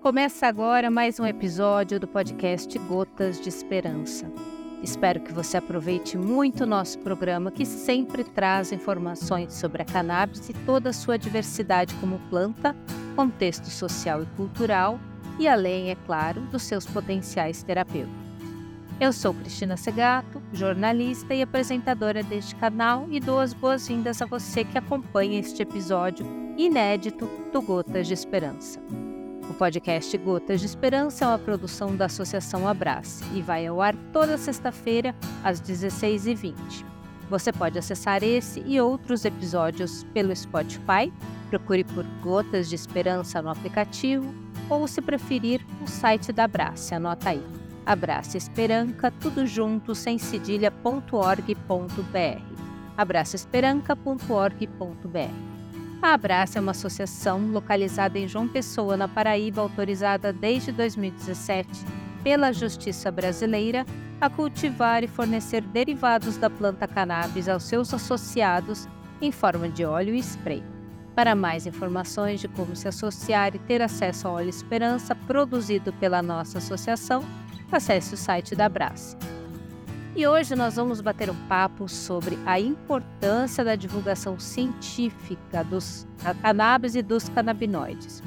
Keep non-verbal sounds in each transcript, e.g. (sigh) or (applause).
Começa agora mais um episódio do podcast Gotas de Esperança. Espero que você aproveite muito o nosso programa, que sempre traz informações sobre a cannabis e toda a sua diversidade como planta, contexto social e cultural e além, é claro, dos seus potenciais terapêuticos. Eu sou Cristina Segato, jornalista e apresentadora deste canal e dou as boas-vindas a você que acompanha este episódio inédito do Gotas de Esperança. O podcast Gotas de Esperança é uma produção da Associação Abrace e vai ao ar toda sexta-feira, às 16h20. Você pode acessar esse e outros episódios pelo Spotify, procure por Gotas de Esperança no aplicativo, ou, se preferir, o site da Abrace, anota aí. Abrace Esperanca, tudo junto, sem cedilha.org.br. abraçoesperanca.org.br. A Abraça é uma associação localizada em João Pessoa, na Paraíba, autorizada desde 2017 pela Justiça Brasileira a cultivar e fornecer derivados da planta cannabis aos seus associados em forma de óleo e spray. Para mais informações de como se associar e ter acesso ao óleo Esperança produzido pela nossa associação, acesse o site da Abraça. E hoje nós vamos bater um papo sobre a importância da divulgação científica dos cannabis e dos canabinoides.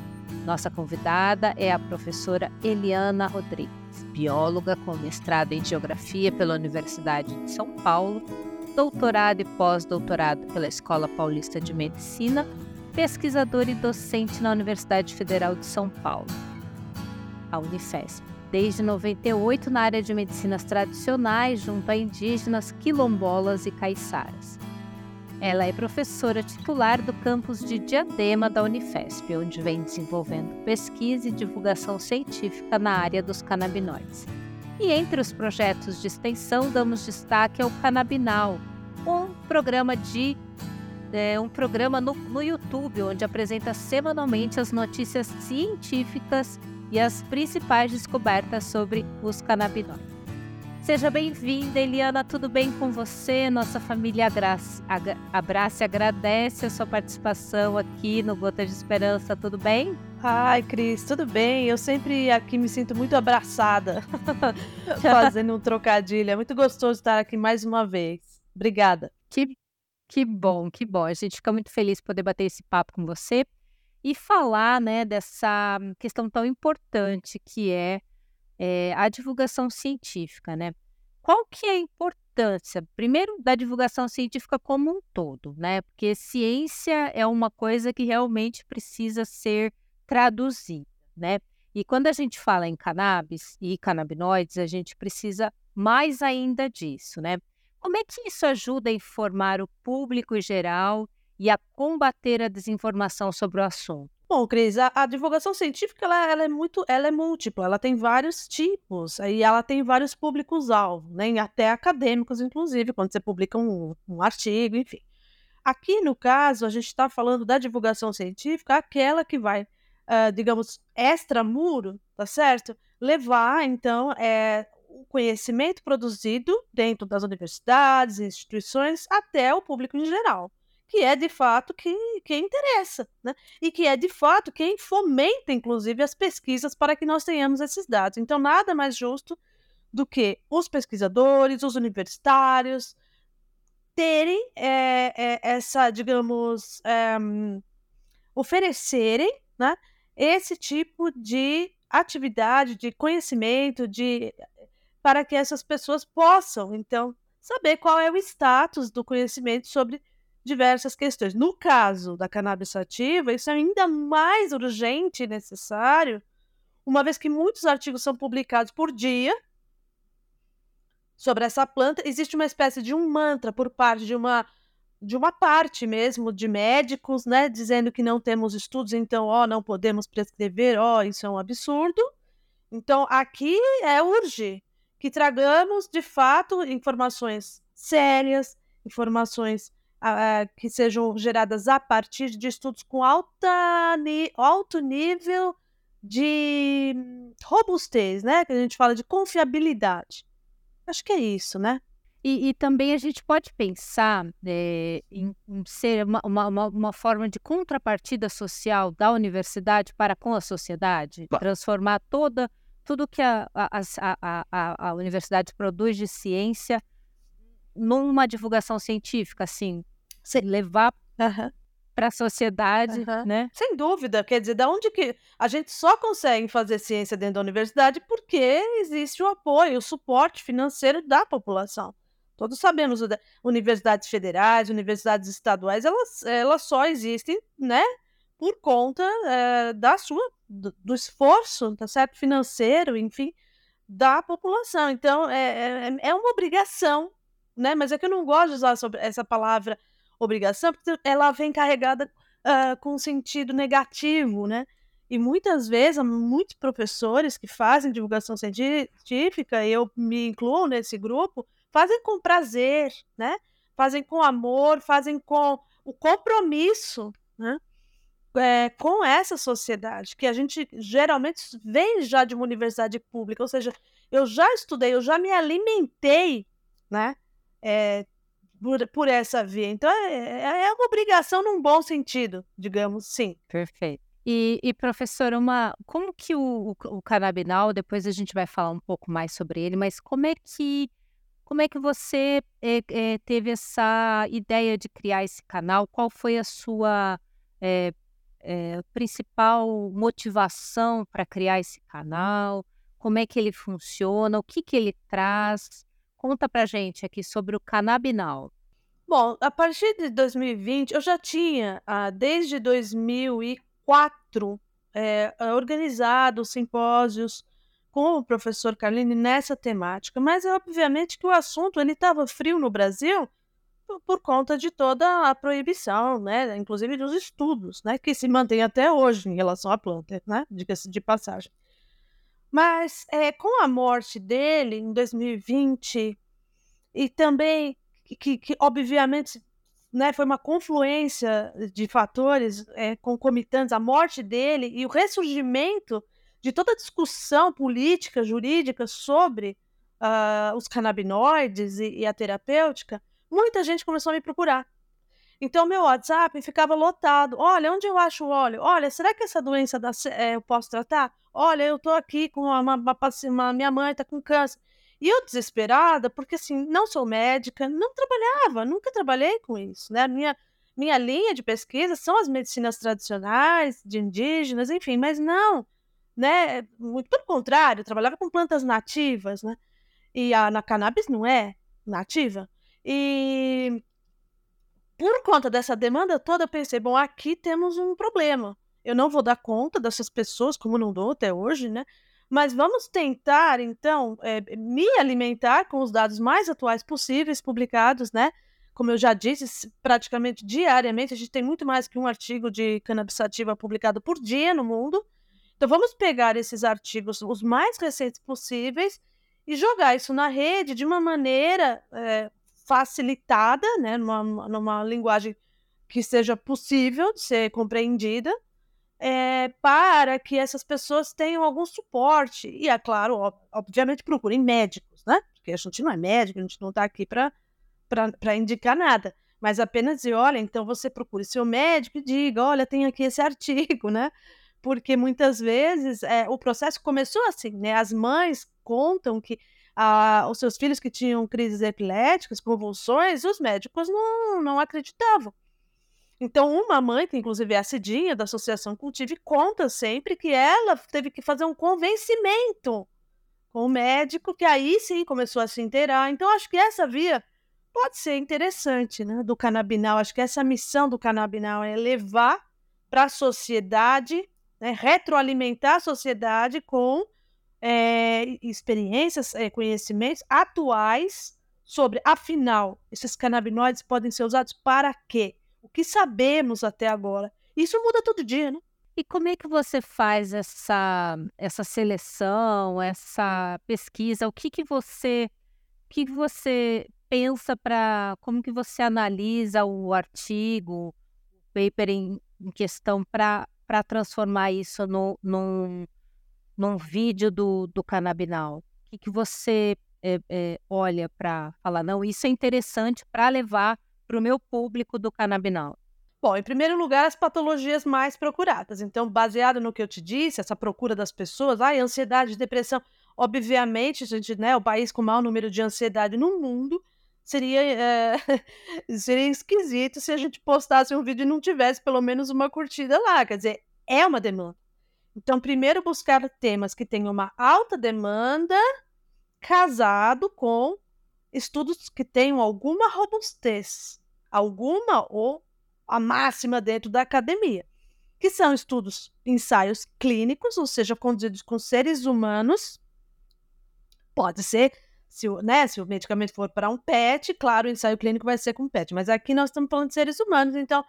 Nossa convidada é a professora Eliana Rodrigues, bióloga com mestrado em Geografia pela Universidade de São Paulo, doutorado e pós-doutorado pela Escola Paulista de Medicina, pesquisadora e docente na Universidade Federal de São Paulo, a Unifesp desde 98 na área de medicinas tradicionais junto a indígenas, quilombolas e caiçaras. Ela é professora titular do campus de Diadema da Unifesp, onde vem desenvolvendo pesquisa e divulgação científica na área dos canabinoides. E entre os projetos de extensão damos destaque ao Canabinal, um programa de é, um programa no, no YouTube onde apresenta semanalmente as notícias científicas e as principais descobertas sobre os canabinoides. Seja bem-vinda, Eliana, tudo bem com você? Nossa família abraça e agradece a sua participação aqui no Gota de Esperança, tudo bem? Ai, Cris, tudo bem? Eu sempre aqui me sinto muito abraçada, (laughs) fazendo um trocadilho. É muito gostoso estar aqui mais uma vez. Obrigada. Que, que bom, que bom. A gente fica muito feliz de poder bater esse papo com você e falar né, dessa questão tão importante que é, é, a divulgação científica. Né? Qual que é a importância, primeiro, da divulgação científica como um todo, né? Porque ciência é uma coisa que realmente precisa ser traduzida, né? E quando a gente fala em cannabis e canabinoides, a gente precisa mais ainda disso, né? Como é que isso ajuda a informar o público em geral e a combater a desinformação sobre o assunto? Bom, Cris, a, a divulgação científica ela, ela, é muito, ela é múltipla, ela tem vários tipos e ela tem vários públicos-alvo, né? até acadêmicos, inclusive, quando você publica um, um artigo, enfim. Aqui, no caso, a gente está falando da divulgação científica, aquela que vai, uh, digamos, extramuro, tá certo? Levar, então, é, o conhecimento produzido dentro das universidades, instituições, até o público em geral que é de fato que, que interessa, né? E que é de fato quem fomenta, inclusive, as pesquisas para que nós tenhamos esses dados. Então, nada mais justo do que os pesquisadores, os universitários, terem é, é, essa, digamos, é, oferecerem né, esse tipo de atividade, de conhecimento, de para que essas pessoas possam, então, saber qual é o status do conhecimento sobre diversas questões. No caso da cannabis sativa, isso é ainda mais urgente e necessário, uma vez que muitos artigos são publicados por dia sobre essa planta, existe uma espécie de um mantra por parte de uma de uma parte mesmo de médicos, né, dizendo que não temos estudos, então, ó, não podemos prescrever, ó, isso é um absurdo. Então, aqui é urge que tragamos de fato informações sérias, informações que sejam geradas a partir de estudos com alta, alto nível de robustez, né? Que a gente fala de confiabilidade. Acho que é isso, né? E, e também a gente pode pensar é, em, em, ser uma, uma, uma, forma de contrapartida social da universidade para com a sociedade, transformar toda tudo que a, a, a, a, a universidade produz de ciência numa divulgação científica, assim, Sim. levar uhum. para a sociedade, uhum. né? Sem dúvida, quer dizer, da onde que a gente só consegue fazer ciência dentro da universidade porque existe o apoio, o suporte financeiro da população. Todos sabemos, universidades federais, universidades estaduais, elas, elas só existem, né, por conta é, da sua, do, do, esforço, tá certo, financeiro, enfim, da população. Então, é, é, é uma obrigação né? Mas é que eu não gosto de usar essa palavra obrigação, porque ela vem carregada uh, com um sentido negativo, né? E muitas vezes, muitos professores que fazem divulgação científica, e eu me incluo nesse grupo, fazem com prazer, né? Fazem com amor, fazem com o compromisso, né? É, com essa sociedade, que a gente geralmente vem já de uma universidade pública, ou seja, eu já estudei, eu já me alimentei, né? é, por, por, essa via. Então, é, é, é uma obrigação num bom sentido, digamos, sim. Perfeito. E, e uma, como que o, o, o canabinal, depois a gente vai falar um pouco mais sobre ele, mas como é que como é que você é, é, teve essa ideia de criar esse canal? Qual foi a sua é, principal motivação para criar esse canal? Como é que ele funciona? O que, que ele traz? Conta pra gente aqui sobre o canabinal. Bom, a partir de 2020, eu já tinha, ah, desde 2004, é, organizado simpósios com o professor Carlini nessa temática, mas obviamente que o assunto ele estava frio no Brasil por, por, conta de toda a proibição, né, inclusive dos estudos, né, que se mantém até hoje em relação à planta, né, diga-se de passagem. Mas é, com a morte dele em 2020, e também que, que obviamente né, foi uma confluência de fatores é, concomitantes, a morte dele e o ressurgimento de toda a discussão política, jurídica sobre uh, os canabinoides e, e, a terapêutica, muita gente começou a me procurar. Então, meu WhatsApp ficava lotado. Olha, onde eu acho o óleo? Olha, será que essa doença é, eu posso tratar? Olha, eu estou aqui com uma, uma, uma minha mãe está com câncer. E eu desesperada, porque assim, não sou médica, não trabalhava, nunca trabalhei com isso, né? Minha, minha linha de pesquisa são as medicinas tradicionais, de indígenas, enfim, mas não, né? Muito pelo contrário, eu trabalhava com plantas nativas, né? E a, na cannabis não é nativa. E por conta dessa demanda toda, eu pensei, bom, aqui temos um problema eu não vou dar conta dessas pessoas, como não dou até hoje, né? Mas vamos tentar, então, é, me alimentar com os dados mais atuais possíveis, publicados, né? Como eu já disse, praticamente diariamente, a gente tem muito mais que um artigo de cannabis sativa publicado por dia no mundo. Então, vamos pegar esses artigos, os mais recentes possíveis, e jogar isso na rede de uma maneira é, facilitada, né? Numa, numa linguagem que seja possível de ser compreendida é, para que essas pessoas tenham algum suporte. E, é claro, obviamente procurem médicos, né? Porque a gente não é médico, a gente não está aqui para indicar nada. Mas apenas dizer, olha, então você procure seu médico e diga, olha, tem aqui esse (laughs) artigo, né? Porque muitas vezes é, o processo começou assim, né? As mães contam que ah, os seus filhos que tinham crises epiléticas, convulsões, os médicos não, não acreditavam. Então, uma mãe, que inclusive é a Cidinha da Associação Cultive, conta sempre que ela teve que fazer um convencimento com o médico, que aí sim começou a se inteirar. Então, acho que essa via pode ser interessante, né, do canabinal. Acho que essa missão do canabinal é levar para a sociedade, né, retroalimentar a sociedade com é, experiências, é, conhecimentos atuais sobre, afinal, esses canabinoides podem ser usados para quê? O que sabemos até agora. Isso muda todo dia, né? E como é que você faz essa, essa seleção, essa pesquisa? O que, que você o que, que você pensa para como que você analisa o artigo, o paper em, em questão para transformar isso no, num, num vídeo do, do canabinal? O que, que você é, é, olha para falar, não, isso é interessante para levar para o meu público do canabinol? Bom, em primeiro lugar, as patologias mais procuradas. Então, baseado no que eu te disse, essa procura das pessoas, ai, ansiedade, depressão. Obviamente, gente, né, o país com o maior número de ansiedade no mundo, seria, é, (laughs) seria esquisito se a gente postasse um vídeo e não tivesse pelo menos uma curtida lá. Quer dizer, é uma demanda. Então, primeiro buscar temas que tenham uma alta demanda, casado com estudos que tenham alguma robustez, alguma ou a máxima dentro da academia, que são estudos, ensaios clínicos, ou seja, conduzidos com seres humanos. Pode ser, se o, né, se o medicamento for para um PET, claro, o ensaio clínico vai ser com PET, mas aqui nós estamos falando de seres humanos, então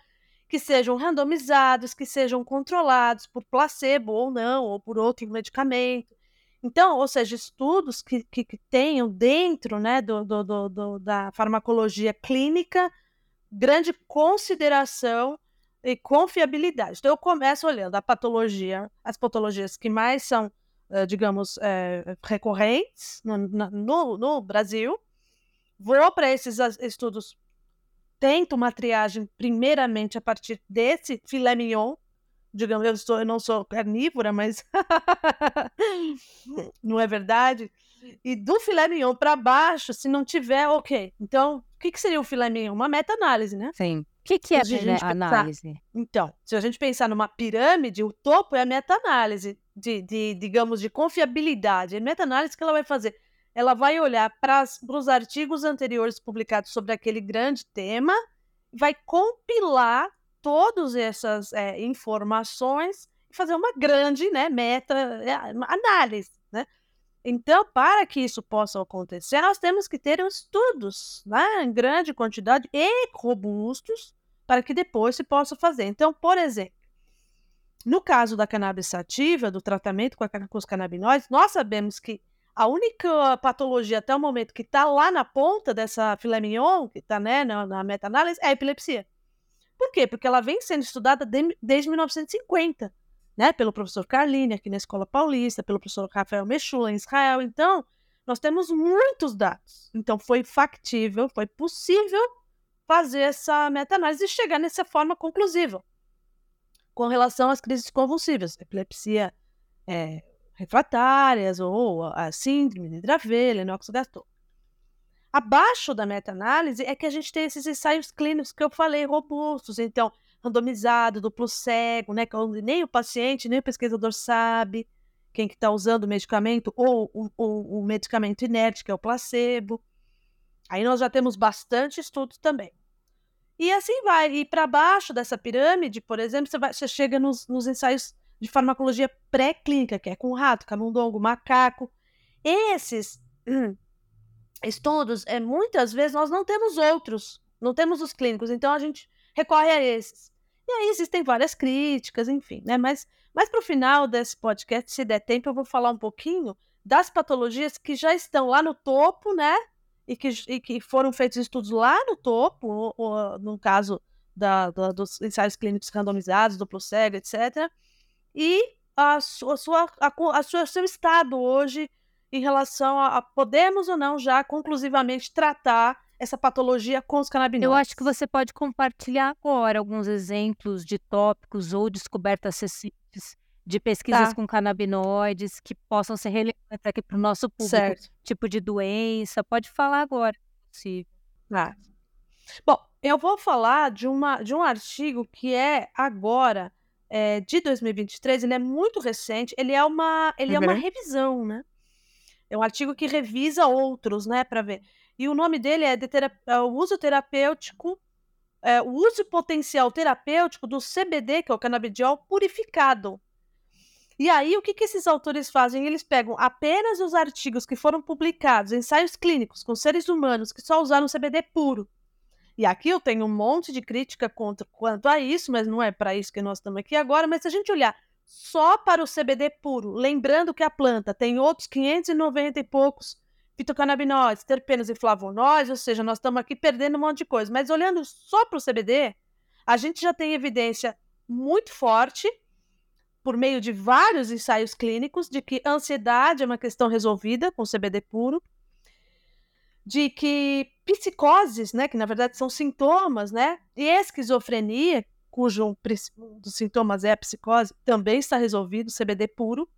que sejam randomizados, que sejam controlados por placebo ou não, ou por outro medicamento. Então, ou seja, estudos que, que, que tenham dentro né, do, do, do, da farmacologia clínica grande consideração e confiabilidade. Então, eu começo olhando a patologia, as patologias que mais são, digamos, é, recorrentes no, no, no Brasil, vou para esses estudos tento uma triagem primeiramente a partir desse filé mignon. Digamos, eu, estou, eu não sou carnívora, mas (laughs) não é verdade? E do filé mignon para baixo, se não tiver, ok. Então, o que, que seria o filé mignon? Uma meta-análise, né? Sim. O que, que é a análise? Então, se a gente pensar numa pirâmide, o topo é a meta-análise de, de, digamos, de confiabilidade. É meta-análise que ela vai fazer ela vai olhar para os artigos anteriores publicados sobre aquele grande tema, vai compilar todas essas é, informações e fazer uma grande né, meta é, análise. Né? Então, para que isso possa acontecer, nós temos que ter estudos né, em grande quantidade e robustos para que depois se possa fazer. Então, por exemplo, no caso da cannabis sativa, do tratamento com, a, com os canabinoides, nós sabemos que a única patologia até o momento que está lá na ponta dessa filé mignon, que está né, na, na meta-análise, é a epilepsia. Por quê? Porque ela vem sendo estudada de, desde 1950, né? Pelo professor Carline, aqui na Escola Paulista, pelo professor Rafael Mechula, em Israel. Então, nós temos muitos dados. Então, foi factível, foi possível fazer essa meta-análise e chegar nessa forma conclusiva com relação às crises convulsivas. Epilepsia é, refratárias ou a síndrome de Dravet, Lennox-Gastaut. Abaixo da meta-análise é que a gente tem esses ensaios clínicos que eu falei, robustos, então, randomizado, duplo cego, né, que nem o paciente, nem o pesquisador sabe quem que está usando o medicamento ou o, o, o medicamento inerte, que é o placebo. Aí nós já temos bastante estudos também. E assim vai. E para baixo dessa pirâmide, por exemplo, você, vai, você chega nos, nos ensaios de farmacologia pré-clínica, que é com rato, camundongo, macaco. Esses hum, estudos, é, muitas vezes, nós não temos outros, não temos os clínicos, então a gente recorre a esses. E aí existem várias críticas, enfim, né? Mas, mas para o final desse podcast, se der tempo, eu vou falar um pouquinho das patologias que já estão lá no topo, né? E que, e que foram feitos estudos lá no topo, ou, ou, no caso da, da, dos ensaios clínicos randomizados, duplo cego, etc e a a sua, a, a sua, seu estado hoje em relação a, a podemos ou não já conclusivamente tratar essa patologia com os canabinoides. Eu acho que você pode compartilhar agora alguns exemplos de tópicos ou descobertas recentes de pesquisas tá. com canabinoides que possam ser relevantes aqui para o nosso público. Certo. Tipo de doença. Pode falar agora, se possível. Ah. Bom, eu vou falar de, uma, de um artigo que é agora é, de 2023, ele é muito recente, ele é uma, ele uhum. é uma revisão, né? É um artigo que revisa outros, né, para ver. E o nome dele é, de é o uso terapêutico, é, o uso potencial terapêutico do CBD, que é o canabidiol purificado. E aí, o que, que esses autores fazem? Eles pegam apenas os artigos que foram publicados, ensaios clínicos com seres humanos que só usaram CBD puro, e aqui eu tenho um monte de crítica contra, quanto a isso, mas não é para isso que nós estamos aqui agora. Mas se a gente olhar só para o CBD puro, lembrando que a planta tem outros 590 e poucos fitocannabinoides, terpenos e flavonoides, ou seja, nós estamos aqui perdendo um monte de coisa. Mas olhando só para o CBD, a gente já tem evidência muito forte, por meio de vários ensaios clínicos, de que ansiedade é uma questão resolvida com CBD puro, de que psicoses, né, que na verdade são sintomas, né, e esquizofrenia, cujo um dos sintomas é a psicose, também está resolvido, CBD puro.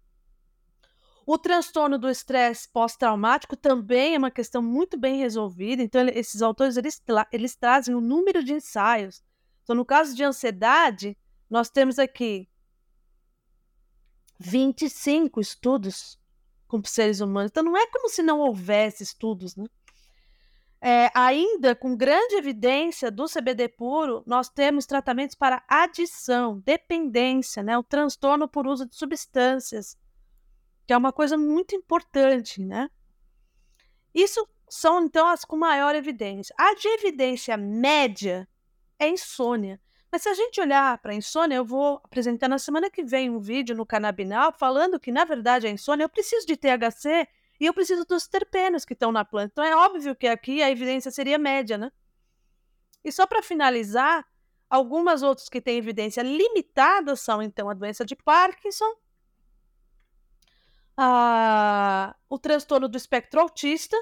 O transtorno do estresse pós-traumático também é uma questão muito bem resolvida. Então, esses autores eles, eles trazem um número de ensaios. Então, no caso de ansiedade, nós temos aqui 25 estudos com seres humanos. Então, não é como se não houvesse estudos, né? É, ainda com grande evidência do CBD puro, nós temos tratamentos para adição, dependência, né? o transtorno por uso de substâncias, que é uma coisa muito importante, né? Isso são, então, as com maior evidência. A de evidência média é insônia. Mas se a gente olhar para a insônia, eu vou apresentar na semana que vem um vídeo no Canabinal falando que, na verdade, a insônia, eu preciso de THC e eu preciso dos terpenos que estão na planta. Então é óbvio que aqui a evidência seria média, né? E só para finalizar, algumas outras que têm evidência limitada são, então, a doença de Parkinson, a, o transtorno do espectro autista,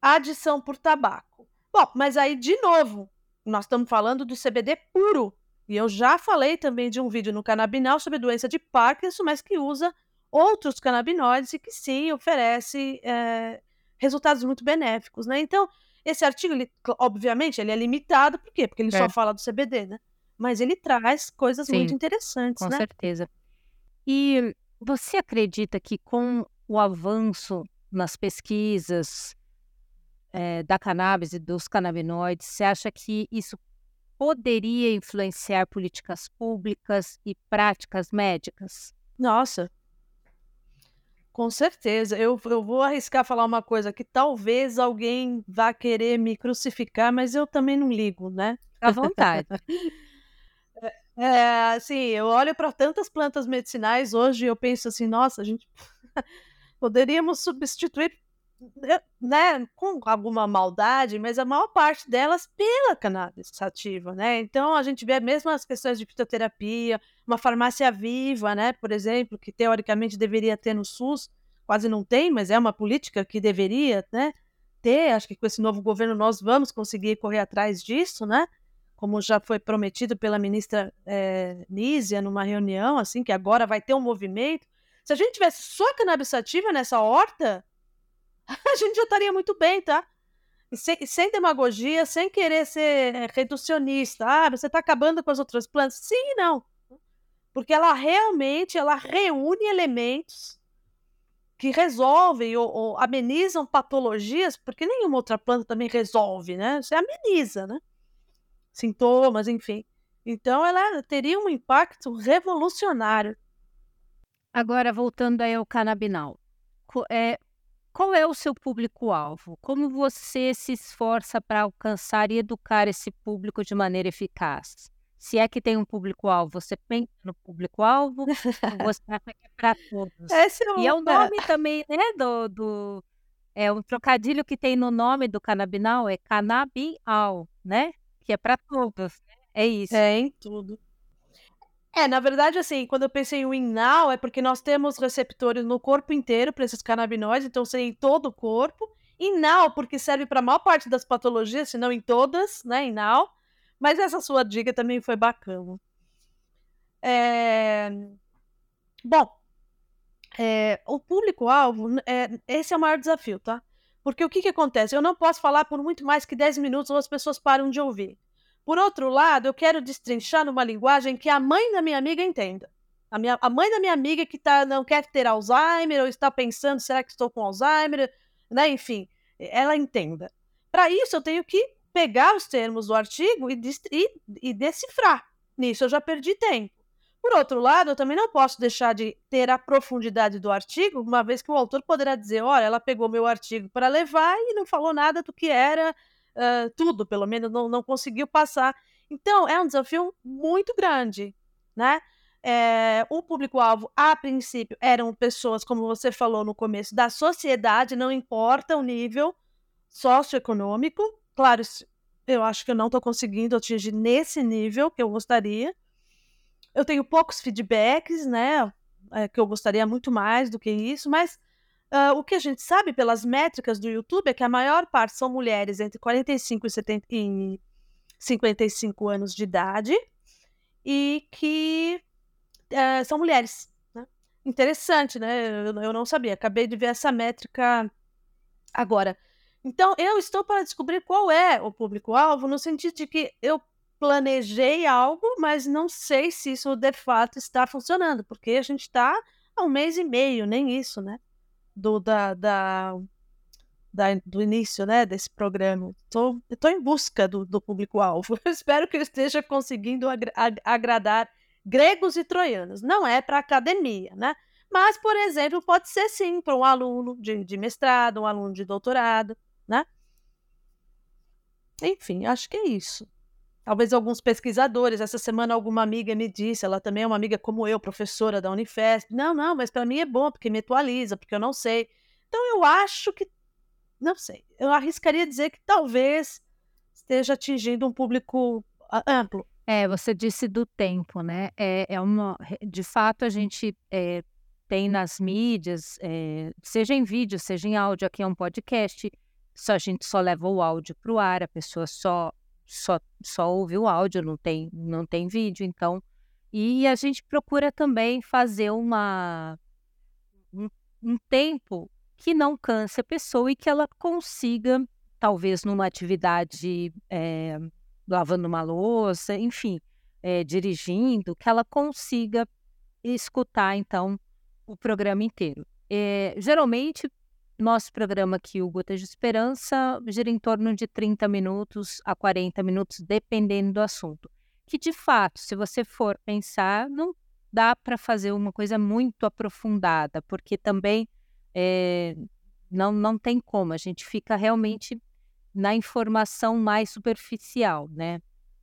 a adição por tabaco. Bom, mas aí, de novo, nós estamos falando do CBD puro. E eu já falei também de um vídeo no Canabinal sobre doença de Parkinson, mas que usa outros canabinoides e que sim oferece é, resultados muito benéficos, né? Então, esse artigo, ele, obviamente, ele é limitado, por quê? Porque ele é. só fala do CBD, né? Mas ele traz coisas sim, muito interessantes, com né? Com certeza. E você acredita que com o avanço nas pesquisas é, da cannabis e dos canabinoides, você acha que isso poderia influenciar políticas públicas e práticas médicas? Nossa, com certeza. Eu, eu vou arriscar falar uma coisa que talvez alguém vá querer me crucificar, mas eu também não ligo, né? À vontade. é, assim, eu olho para tantas plantas medicinais hoje e eu penso assim, nossa, a gente (laughs) poderíamos substituir né, com alguma maldade, mas a maior parte delas pela cannabis sativa, né? Então a gente vê mesmo as questões de fitoterapia, uma farmácia viva, né, por exemplo, que teoricamente deveria ter no SUS, quase não tem, mas é uma política que deveria, né, ter. Acho que com esse novo governo nós vamos conseguir correr atrás disso, né? Como já foi prometido pela ministra é, Nízia numa reunião, assim, que agora vai ter um movimento. Se a gente tivesse só cannabis sativa nessa horta, (laughs) a gente já estaria muito bem, tá? Sem, sem, demagogia, sem querer ser reducionista. Ah, você está acabando com as outras plantas. Sim e não. Porque ela realmente ela reúne elementos que resolvem ou, ou, amenizam patologias, porque nenhuma outra planta também resolve, né? Você ameniza, né? Sintomas, enfim. Então ela teria um impacto revolucionário. Agora, voltando aí ao canabinal. É, qual é o seu público-alvo? Como você se esforça para alcançar e educar esse público de maneira eficaz? Se é que tem um público-alvo, você pensa no público-alvo ou (laughs) você acha que é para todos? Esse é um... E é o nome também, né, do, do... É um trocadilho que tem no nome do canabinal, é canabial, né? Que é para todos, né? É isso. É, em tudo. É, na verdade, assim, quando eu pensei em Winnow, é porque nós temos receptores no corpo inteiro para esses canabinoides, então seria em todo o corpo. Inal, porque serve para a maior parte das patologias, se não em todas, né? Inal. Mas essa sua dica também foi bacana. É... Bom, é, o público-alvo, é, esse é o maior desafio, tá? Porque o que, que acontece? Eu não posso falar por muito mais que 10 minutos ou as pessoas param de ouvir. Por outro lado, eu quero destrinchar numa linguagem que a mãe da minha amiga entenda. A, minha, a mãe da minha amiga que tá, não quer ter Alzheimer ou está pensando, será que estou com Alzheimer? Né? Enfim, ela entenda. Para isso, eu tenho que pegar os termos do artigo e, e, e decifrar. Nisso eu já perdi tempo. Por outro lado, eu também não posso deixar de ter a profundidade do artigo, uma vez que o autor poderá dizer: olha, ela pegou meu artigo para levar e não falou nada do que era uh, tudo, pelo menos não, não conseguiu passar. Então, é um desafio muito grande, né? É, o público-alvo, a princípio, eram pessoas, como você falou no começo, da sociedade, não importa o nível socioeconômico. Claro, eu acho que eu não estou conseguindo atingir nesse nível que eu gostaria. Eu tenho poucos feedbacks, né? É, que eu gostaria muito mais do que isso, mas Uh, o que a gente sabe pelas métricas do YouTube é que a maior parte são mulheres entre 45 e, 70, e 55 anos de idade e que uh, são mulheres. Né? Interessante, né? Eu, eu, não sabia, acabei de ver essa métrica agora. Então, eu estou para descobrir qual é o público-alvo, no sentido de que eu planejei algo, mas não sei se isso de fato está funcionando, porque a gente está há um mês e meio, nem isso, né? Do, da, da, da do início né, desse programa. Estou em busca do, do público-alvo. (laughs) Espero que eu esteja conseguindo agra agradar gregos e troianos. Não é para academia, né? Mas, por exemplo, pode ser sim para um aluno de, de mestrado, um aluno de doutorado, né? Enfim, acho que é isso talvez alguns pesquisadores. Essa semana alguma amiga me disse, ela também é uma amiga como eu, professora da Unifesp. Não, não, mas para mim é bom porque me atualiza, porque eu não sei. Então eu acho que não sei. Eu arriscaria dizer que talvez esteja atingindo um público amplo. É, você disse do tempo, né? É, é uma, de fato a gente é, tem nas mídias, é, seja em vídeo, seja em áudio, aqui é um podcast, só a gente só leva o áudio para o ar, a pessoa só só, só ouve o áudio, não tem, não tem vídeo, então. E a gente procura também fazer uma, um, um tempo que não canse a pessoa e que ela consiga, talvez numa atividade, é, lavando uma louça, enfim, é, dirigindo, que ela consiga escutar, então, o programa inteiro. É, geralmente, nosso programa aqui, o Gotas de Esperança, gira em torno de 30 minutos a 40 minutos, dependendo do assunto. Que, de fato, se você for pensar, não dá para fazer uma coisa muito aprofundada, porque também é, não, não tem como, a gente fica realmente na informação mais superficial, né?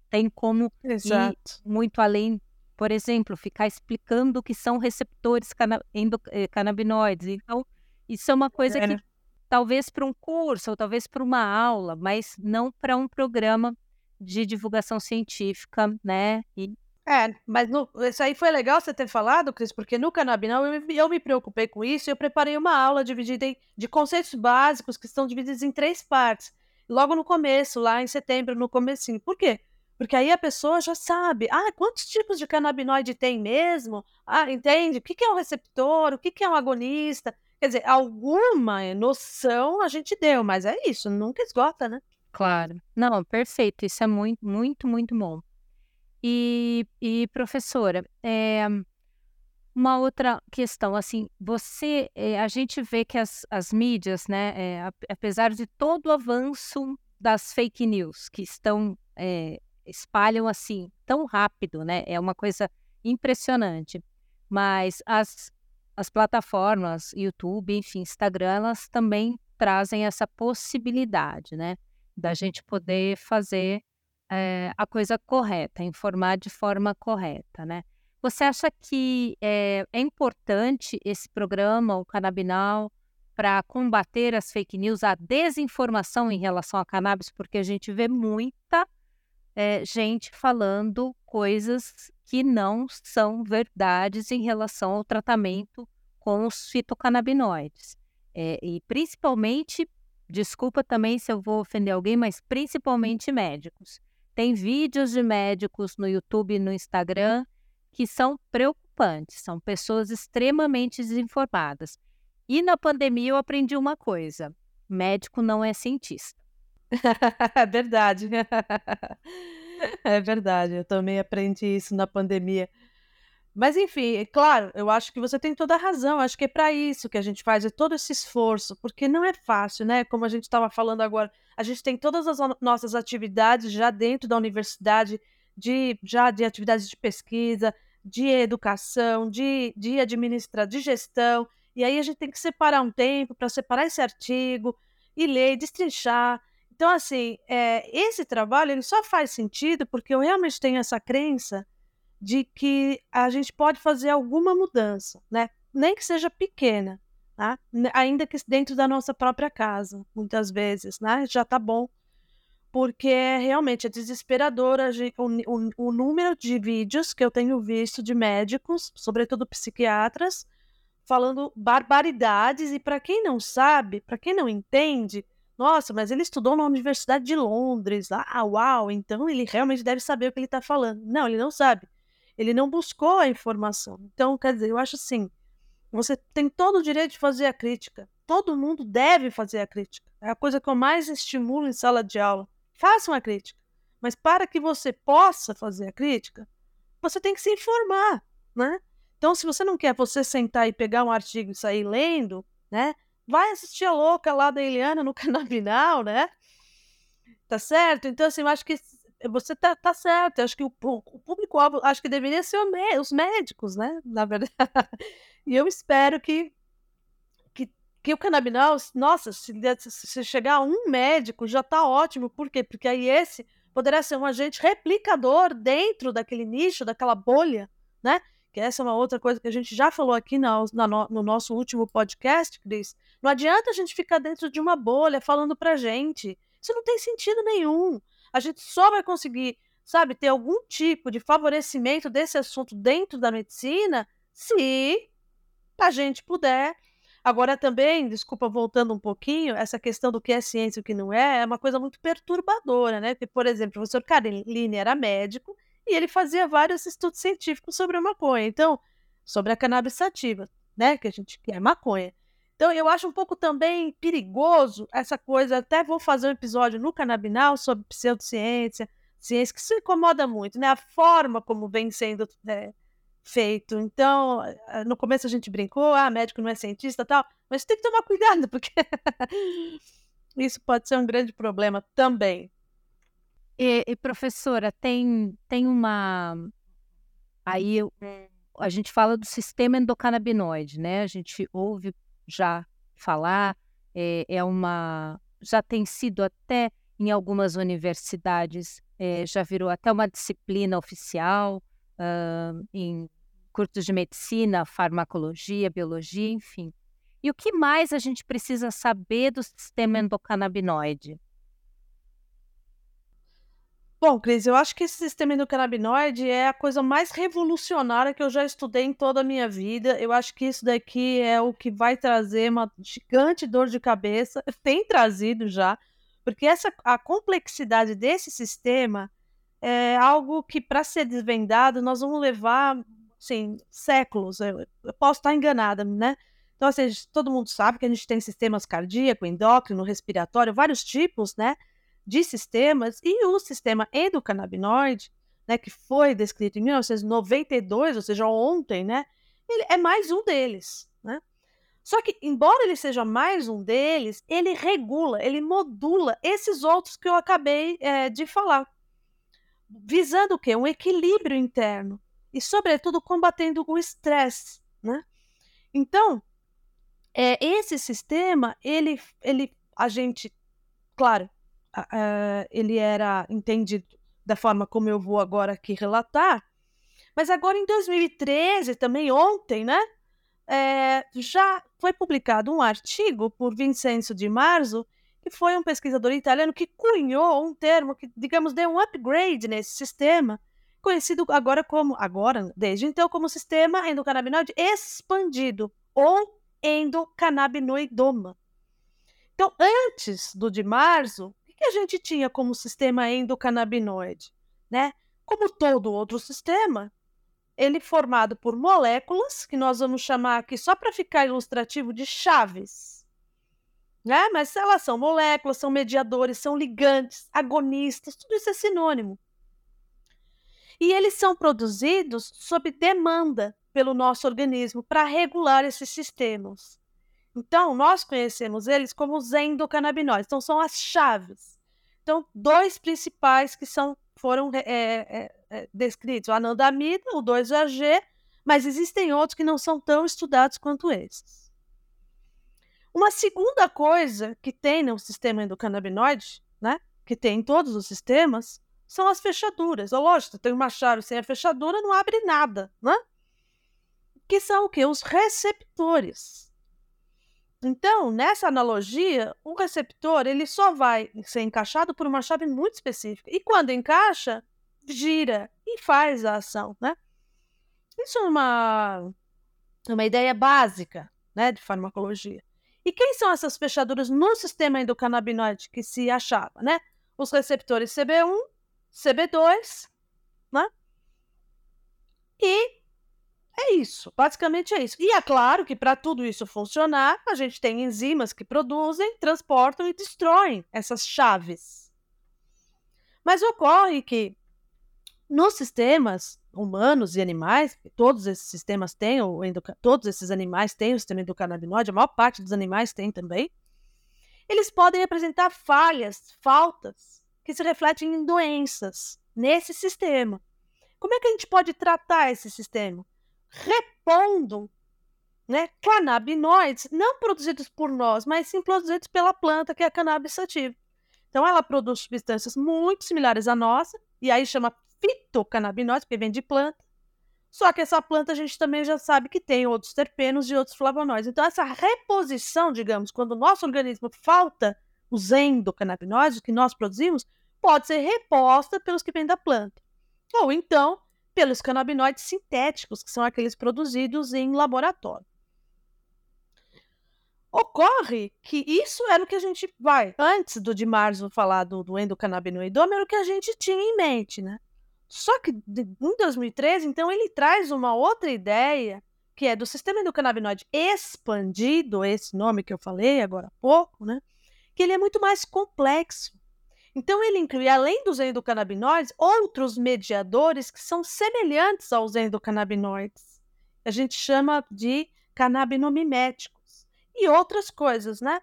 Tem como Exato. ir muito além, por exemplo, ficar explicando o que são receptores cana eh, canabinoides. Então, isso é uma coisa é, que talvez para um curso ou talvez para uma aula, mas não para um programa de divulgação científica, né? E... É, mas no, isso aí foi legal você ter falado, Cris, porque no Canabinal eu, eu me preocupei com isso e eu preparei uma aula dividida em, de conceitos básicos que estão divididos em três partes. Logo no começo, lá em setembro, no comecinho. Por quê? Porque aí a pessoa já sabe, ah, quantos tipos de canabinoide tem mesmo? Ah, entende? O que é um receptor? O que é um agonista? Quer dizer, alguma noção a gente deu, mas é isso, nunca esgota, né? Claro. Não, perfeito. Isso é muito, muito, muito bom. E, e professora, é, uma outra questão, assim, você, é, a gente vê que as, as mídias, né, é, apesar de todo o avanço das fake news que estão, espalham assim, tão rápido, né, é uma coisa impressionante, mas as as plataformas, YouTube, enfim, Instagram, elas também trazem essa possibilidade, né? Da gente poder fazer é, a coisa correta, informar de forma correta, né? Você acha que é, é importante esse programa, o Canabinal, para combater as fake news, a desinformação em relação a cannabis? Porque a gente vê muita é, gente falando coisas que não são verdades em relação ao tratamento com os fitocannabinoides. É, e principalmente, desculpa também se eu vou ofender alguém, mas principalmente médicos. Tem vídeos de médicos no YouTube e no Instagram que são preocupantes, são pessoas extremamente desinformadas. E na pandemia eu aprendi uma coisa: médico não é cientista. É (laughs) verdade. (laughs) é verdade. Eu também aprendi isso na pandemia. Mas enfim, é claro, eu acho que você tem toda a razão. Acho que é para isso que a gente faz é todo esse esforço, porque não é fácil, né? Como a gente estava falando agora, a gente tem todas as nossas atividades já dentro da universidade, de já de atividades de pesquisa, de educação, de, de administrar, de gestão, e aí a gente tem que separar um tempo para separar esse artigo e ler, destrinchar. Então, assim, é, esse trabalho ele só faz sentido porque eu realmente tenho essa crença de que a gente pode fazer alguma mudança, né? Nem que seja pequena, tá? ainda que dentro da nossa própria casa, muitas vezes, né? Já tá bom, porque realmente é desesperador o, o, o número de vídeos que eu tenho visto de médicos, sobretudo psiquiatras, falando barbaridades e para quem não sabe, para quem não entende, nossa, mas ele estudou na Universidade de Londres. Ah, uau, então ele realmente deve saber o que ele está falando. Não, ele não sabe. Ele não buscou a informação. Então, quer dizer, eu acho assim, você tem todo o direito de fazer a crítica. Todo mundo deve fazer a crítica. É a coisa que eu mais estimulo em sala de aula. Façam a crítica. Mas para que você possa fazer a crítica, você tem que se informar, né? Então, se você não quer você sentar e pegar um artigo e sair lendo, né? Vai assistir a louca lá da Eliana no (laughs) Canabinal, né? Tá certo? Então, assim, eu acho que você tá, tá certo. Eu acho que o, o público-alvo, acho que deveria ser os médicos, né? (laughs) Na verdade. E eu espero que, que, que o Canabinal, nossa, se, se chegar a um médico, já tá ótimo. Por quê? Porque aí esse poderá ser um agente replicador dentro daquele nicho, daquela bolha, né? Que essa é uma outra coisa que a gente já falou aqui na, na, no nosso último podcast, Cris. Não adianta a gente ficar dentro de uma bolha falando pra gente. Isso não tem sentido nenhum. A gente só vai conseguir, sabe, ter algum tipo de favorecimento desse assunto dentro da medicina se a gente puder Agora também, desculpa, voltando um pouquinho, essa questão do que é ciência e o que não é, é uma coisa muito perturbadora, né? Porque, por exemplo, o professor Caroline era médico e ele fazia vários estudos científicos sobre a maconha. Então, sobre a cannabis sativa, né? Que a gente quer maconha. Então, eu acho um pouco também perigoso essa coisa. Até vou fazer um episódio no Canabinal sobre pseudociência, ciência que se incomoda muito, né? A forma como vem sendo é, feito. Então, eh, no começo a gente brincou, ah, médico não é cientista tal, mas tem que tomar cuidado, porque (laughs) isso pode ser um grande problema também. E, e, professora, tem, tem uma. Aí a gente fala do sistema endocannabinoide, né? A gente ouve já falar, é, é uma. Já tem sido até em algumas universidades, é, já virou até uma disciplina oficial uh, em cursos de medicina, farmacologia, biologia, enfim. E o que mais a gente precisa saber do sistema endocannabinoide? Bom, Cris, eu acho que esse sistema endocannabinoide é a coisa mais revolucionária que eu já estudei em toda a minha vida. Eu acho que isso daqui é o que vai trazer uma gigante dor de cabeça, (laughs) tem trazido já, porque essa a complexidade desse sistema é algo que, para ser desvendado, nós vamos levar assim, séculos. Eu, eu posso estar enganada, né? Então, assim, todo mundo sabe que a gente tem sistemas cardíaco, endócrino, respiratório, vários tipos, né, de sistemas, e o sistema endocannabinoide, né, que foi descrito em 1992, ou seja, ontem, né, ele é mais um deles, né? Só que, embora ele seja mais um deles, ele regula, ele modula esses outros que eu acabei é, de falar visando o quê? Um equilíbrio interno e, sobretudo, combatendo o estresse, né? Então, é, esse sistema, ele, ele, a gente, claro, uh, ele era entendido da forma como eu vou agora aqui relatar, mas agora em 2013, também ontem, né? É, já foi publicado um artigo por Vincenzo Di Marzo que foi um pesquisador italiano que cunhou um termo que, digamos, deu um upgrade nesse sistema, conhecido agora como, agora, desde então, como sistema endocannabinoide expandido, ou endocannabinoidoma. Então, antes do de março, o que a gente tinha como sistema endocannabinoide? Né? Como todo outro sistema, ele formado por moléculas, que nós vamos chamar aqui, só para ficar ilustrativo, de chaves né? Mas elas são moléculas, são mediadores, são ligantes, agonistas, tudo isso é sinônimo. E eles são produzidos sob demanda pelo nosso organismo para regular esses sistemas. Então, nós conhecemos eles como os endocannabinoides. Então, são as chaves. Então, dois principais que são, foram é, é, é, descritos, o anandamida, o 2-AG, mas existem outros que não são tão estudados quanto esses. Uma segunda coisa que tem no sistema endocannabinoide, né, que tem em todos os sistemas, são as fechaduras. Lógico, tem uma chave sem a fechadura, não abre nada, né? Que são o que? Os receptores. Então, nessa analogia, o receptor ele só vai ser encaixado por uma chave muito específica. E quando encaixa, gira e faz a ação, né? Isso é uma uma ideia básica né, de farmacologia. E quem são essas fechaduras no sistema endocannabinoide que se achava, né? Os receptores CB1, CB2, né? E é isso, basicamente é isso. E é claro que para tudo isso funcionar, a gente tem enzimas que produzem, transportam e destroem essas chaves. Mas ocorre que nos sistemas humanos e animais, todos esses sistemas têm, todos esses animais têm o sistema endocannabinoide, a maior parte dos animais tem também, eles podem apresentar falhas, faltas, que se refletem em doenças nesse sistema. Como é que a gente pode tratar esse sistema? Repondo né, canabinoides não produzidos por nós, mas sim produzidos pela planta, que é a cannabis sativa. Então, ela produz substâncias muito similares à nossa, e aí chama fitocannabinoides, porque vem de planta. Só que essa planta a gente também já sabe que tem outros terpenos e outros flavonoides. Então, essa reposição, digamos, quando o nosso organismo falta os endocannabinoides, que nós produzimos, pode ser reposta pelos que vêm da planta. Ou então, pelos canabinoides sintéticos, que são aqueles produzidos em laboratório. Ocorre que isso era o que a gente vai, antes do de Marzo falar do, do endocannabinoidoma, era o que a gente tinha em mente, né? Só que em 2013, então, ele traz uma outra ideia, que é do sistema endocannabinoide expandido, esse nome que eu falei agora há pouco, né? Que ele é muito mais complexo. Então, ele inclui, além dos endocannabinoides, outros mediadores que são semelhantes aos endocannabinoides. A gente chama de canabinomiméticos. E outras coisas, né?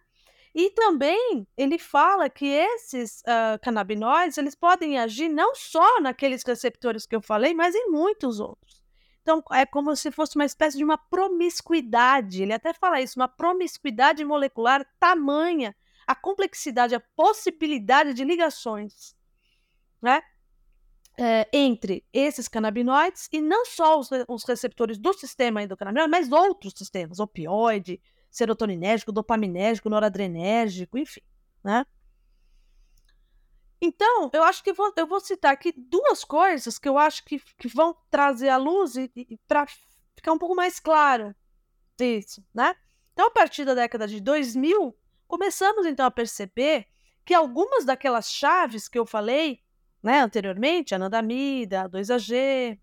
E também ele fala que esses uh, canabinoides eles podem agir não só naqueles receptores que eu falei, mas em muitos outros. Então é como se fosse uma espécie de uma promiscuidade. Ele até fala isso, uma promiscuidade molecular tamanha a complexidade, a possibilidade de ligações, né? É, entre esses canabinoides e não só os, os receptores do sistema endocannabinoide, mas outros sistemas, opioide, serotoninérgico, dopaminérgico, noradrenérgico, enfim, né? Então, eu acho que vou, eu vou citar aqui duas coisas que eu acho que, que vão trazer à luz e, e para ficar um pouco mais claro isso, né? Então, a partir da década de 2000, começamos então a perceber que algumas daquelas chaves que eu falei né, anteriormente, anandamida, A2AG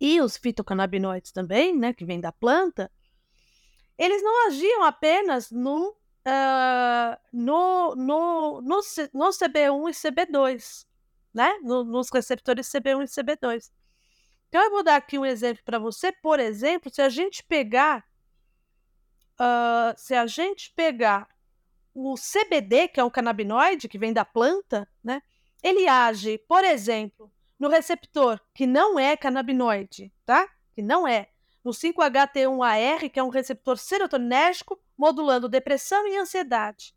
e os fitocannabinoides também, né, que vêm da planta, eles não agiam apenas no, uh, no, no, no, no, CB1 e CB2, né? No, nos receptores CB1 e CB2. Então, eu vou dar aqui um exemplo para você. Por exemplo, se a gente pegar, uh, se a gente pegar o CBD, que é um canabinoide que vem da planta, né? Ele age, por exemplo, no receptor que não é canabinoide, tá? Que não é no 5-HT1AR, que é um receptor serotoninérgico, modulando depressão e ansiedade.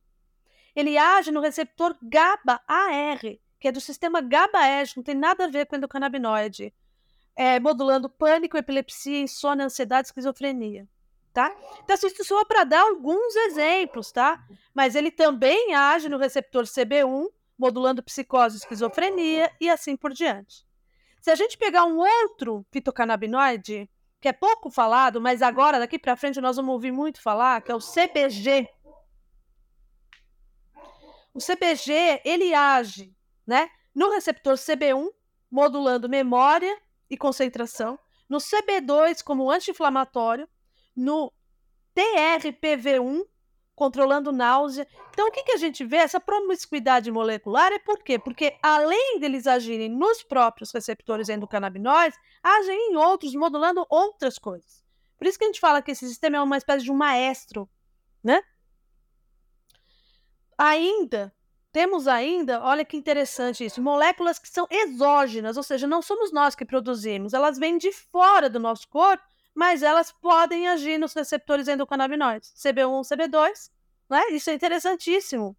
Ele age no receptor GABA-AR, que é do sistema GABAérgico, não tem nada a ver com endocannabinoide, é, modulando pânico, epilepsia, insônia, ansiedade, esquizofrenia. Tá? Então, assim, isso só para dar alguns exemplos, tá? Mas ele também age no receptor CB1, modulando psicose, esquizofrenia e assim por diante. Se a gente pegar um outro fitocannabinoide, que é pouco falado, mas agora, daqui para frente, nós vamos ouvir muito falar, que é o CBG. O CBG, ele age né, no receptor CB1, modulando memória e concentração, no CB2 como anti-inflamatório, no TRPV1 controlando náusea. Então, o que, que a gente vê? Essa promiscuidade molecular é por quê? Porque além deles agirem nos próprios receptores endocannabinoides, agem em outros, modulando outras coisas. Por isso que a gente fala que esse sistema é uma espécie de um maestro, né? Ainda, temos ainda, olha que interessante isso, moléculas que são exógenas, ou seja, não somos nós que produzimos, elas vêm de fora do nosso corpo mas elas podem agir nos receptores endocannabinoides, CB1, CB2, né? Isso é interessantíssimo,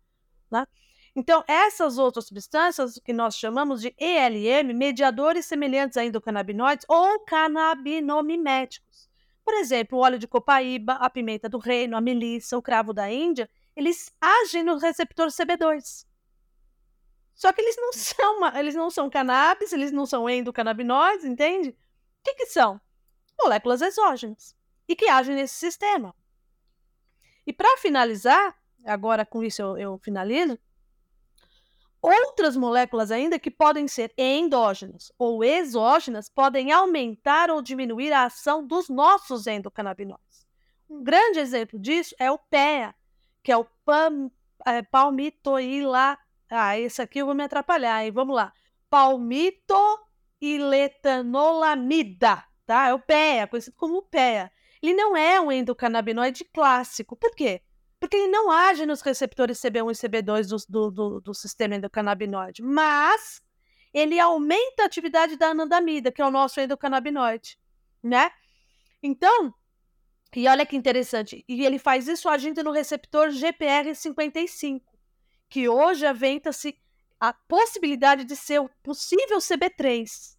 né? Então, essas outras substâncias que nós chamamos de ELM, mediadores semelhantes a endocannabinoides ou canabinomiméticos. Por exemplo, o óleo de copaíba, a pimenta do reino, a melissa, o cravo da Índia, eles agem no receptor CB2. Só que eles não (laughs) são, eles não são cannabis, eles não são endocannabinoides, entende? O que, que são? Moléculas exógenas. e que agem nesse sistema. E para finalizar, agora com isso eu, eu finalizo, outras moléculas ainda que podem ser endógenas ou exógenas podem aumentar ou diminuir a ação dos nossos endocannabinoides. Um grande exemplo disso é o PEA, que é o pam, é, palmitoila. Ah, esse aqui eu vou me atrapalhar, hein? Vamos lá. Palmitoiletanolamida, tá? É o PEA, conhecido como PEA. Ele não é um endocannabinoide clássico. Por quê? Porque ele não age nos receptores CB1 e CB2 do, do, do, do sistema endocannabinoide, mas ele aumenta a atividade da anandamida, que é o nosso endocannabinoide, né? Então, e olha que interessante, e ele faz isso agindo no receptor GPR55, que hoje aventa-se a possibilidade de ser o possível CB3.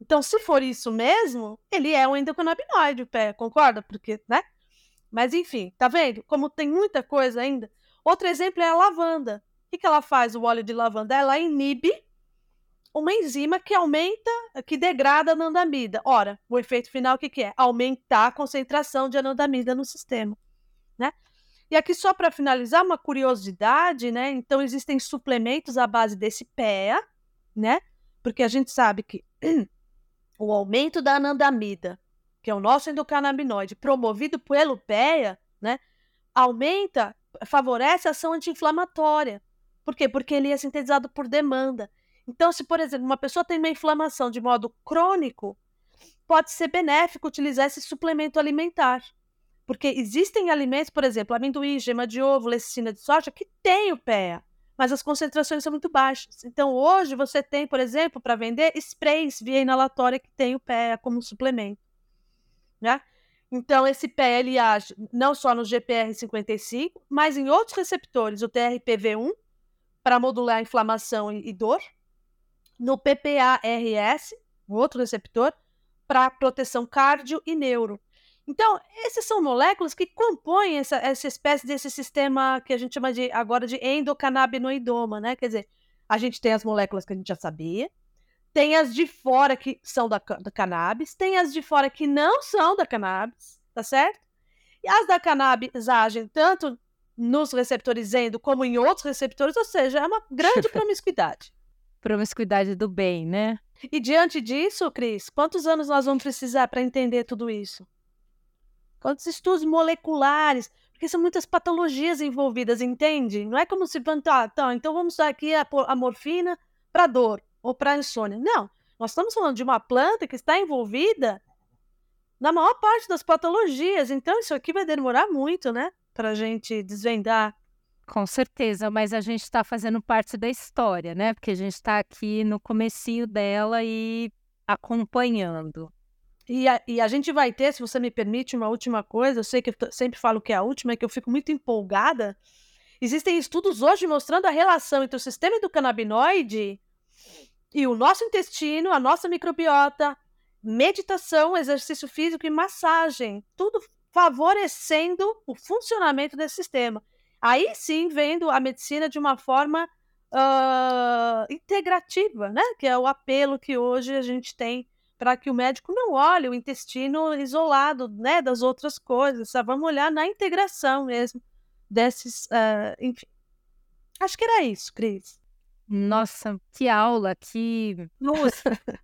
Então, se for isso mesmo, ele é um endocannabinoide, o pé, concorda? Porque, né? Mas enfim, tá vendo? Como tem muita coisa ainda. Outro exemplo é a lavanda. O que, que ela faz, o óleo de lavanda? Ela inibe uma enzima que aumenta, que degrada a anandamida. Ora, o efeito final o que, que é? Aumentar a concentração de anandamida no sistema, né? E aqui só para finalizar uma curiosidade, né? Então existem suplementos à base desse PEA, né? Porque a gente sabe que (clears throat) o aumento da anandamida, que é o nosso endocannabinoide, promovido pelo PEA, né, aumenta, favorece a ação anti-inflamatória. Por quê? Porque ele é sintetizado por demanda. Então, se, por exemplo, uma pessoa tem uma inflamação de modo crônico, pode ser benéfico utilizar esse suplemento alimentar. Porque existem alimentos, por exemplo, amendoim, gema de ovo, lecicina de soja, que tem o PEA mas as concentrações são muito baixas. Então, hoje você tem, por exemplo, para vender sprays via inalatória que tem o PEA como suplemento. Né? Então, esse PEA ele age não só no GPR55, mas em outros receptores, o TRPV1, para modular a inflamação e, dor, no PPARS, outro receptor, para proteção cardio e neuro. Então, essas são moléculas que compõem essa, essa espécie desse sistema que a gente chama de agora de endocannabinoidoma, né? Quer dizer, a gente tem as moléculas que a gente já sabia, tem as de fora que são da, da cannabis, tem as de fora que não são da cannabis, tá certo? E as da cannabis agem tanto nos receptores endo como em outros receptores, ou seja, é uma grande (laughs) promiscuidade. promiscuidade do bem, né? E diante disso, Cris, quantos anos nós vamos precisar para entender tudo isso? Quantos estudos moleculares, porque são muitas patologias envolvidas, entende? Não é como se, ah, tá, então vamos usar aqui a, a morfina para dor ou para insônia. Não, nós estamos falando de uma planta que está envolvida na maior parte das patologias, então isso aqui vai demorar muito, né, para a gente desvendar. Com certeza, mas a gente está fazendo parte da história, né? Porque a gente está aqui no comecinho dela e acompanhando. E a, e a gente vai ter, se você me permite, uma última coisa. Eu sei que eu sempre falo que é a última, é que eu fico muito empolgada. Existem estudos hoje mostrando a relação entre o sistema endocannabinoide e o nosso intestino, a nossa microbiota, meditação, exercício físico e massagem. Tudo favorecendo o funcionamento desse sistema. Aí sim, vendo a medicina de uma forma uh, integrativa, né? Que é o apelo que hoje a gente tem para que o médico não olhe o intestino isolado né, das outras coisas, sabe? vamos olhar na integração mesmo desses, uh, enfim. Acho que era isso, Cris. Nossa, que aula, que. Nossa!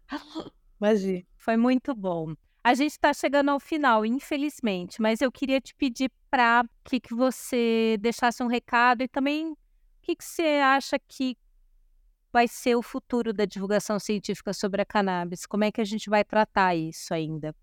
(laughs) Imagina. Foi muito bom. A gente está chegando ao final, infelizmente, mas eu queria te pedir para que, que você deixasse um recado e também o que, que você acha que vai ser o futuro da divulgação científica sobre a cannabis? Como é que a gente vai tratar isso ainda?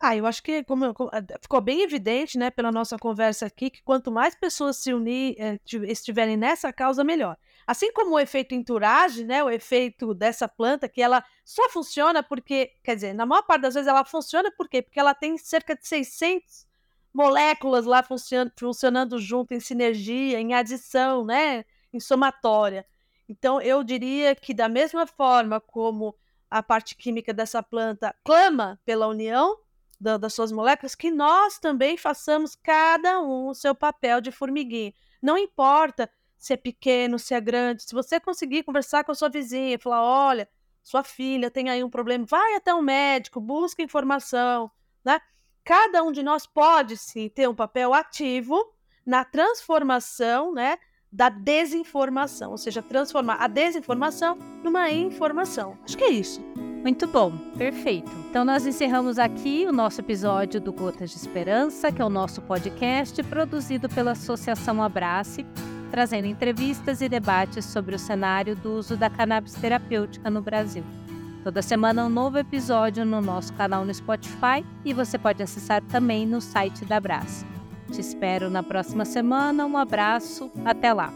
Ah, eu acho que como, como, ficou bem evidente, né, pela nossa conversa aqui, que quanto mais pessoas se unir, eh, estiverem nessa causa, melhor. Assim como o efeito entourage, né, o efeito dessa planta, que ela só funciona porque, quer dizer, na maior parte das vezes ela funciona por quê? Porque ela tem cerca de 600 moléculas lá funcionando, funcionando junto em sinergia, em adição, né, em somatória. Então, eu diria que, da mesma forma como a parte química dessa planta clama pela união da, das suas moléculas, que nós também façamos cada um o seu papel de formiguinha. Não importa se é pequeno, se é grande, se você conseguir conversar com a sua vizinha e falar: olha, sua filha tem aí um problema, vai até um médico, busca informação, né? cada um de nós pode sim ter um papel ativo na transformação, né, da desinformação, ou seja, transformar a desinformação numa informação. Acho que é isso. Muito bom, perfeito. Então nós encerramos aqui o nosso episódio do Gotas de Esperança, que é o nosso podcast produzido pela Associação Abrace, trazendo entrevistas e debates sobre o cenário do uso da cannabis terapêutica no Brasil. Toda semana um novo episódio no nosso canal no Spotify e você pode acessar também no site da Abrace. Te espero na próxima semana. Um abraço, até lá!